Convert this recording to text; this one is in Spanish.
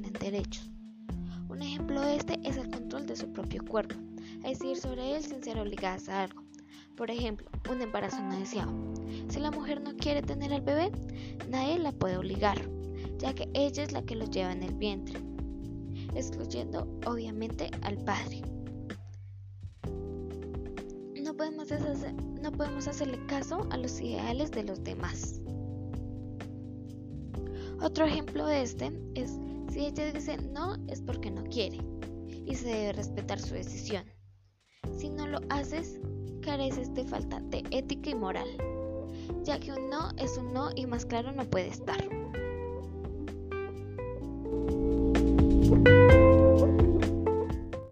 tienen derechos. Un ejemplo de este es el control de su propio cuerpo, es decir, sobre él sin ser obligadas a algo. Por ejemplo, un embarazo no deseado. Si la mujer no quiere tener al bebé, nadie la puede obligar, ya que ella es la que lo lleva en el vientre, excluyendo obviamente al padre. No podemos, no podemos hacerle caso a los ideales de los demás. Otro ejemplo de este es si ella dice no es porque no quiere y se debe respetar su decisión. Si no lo haces, careces de falta de ética y moral, ya que un no es un no y más claro no puede estar.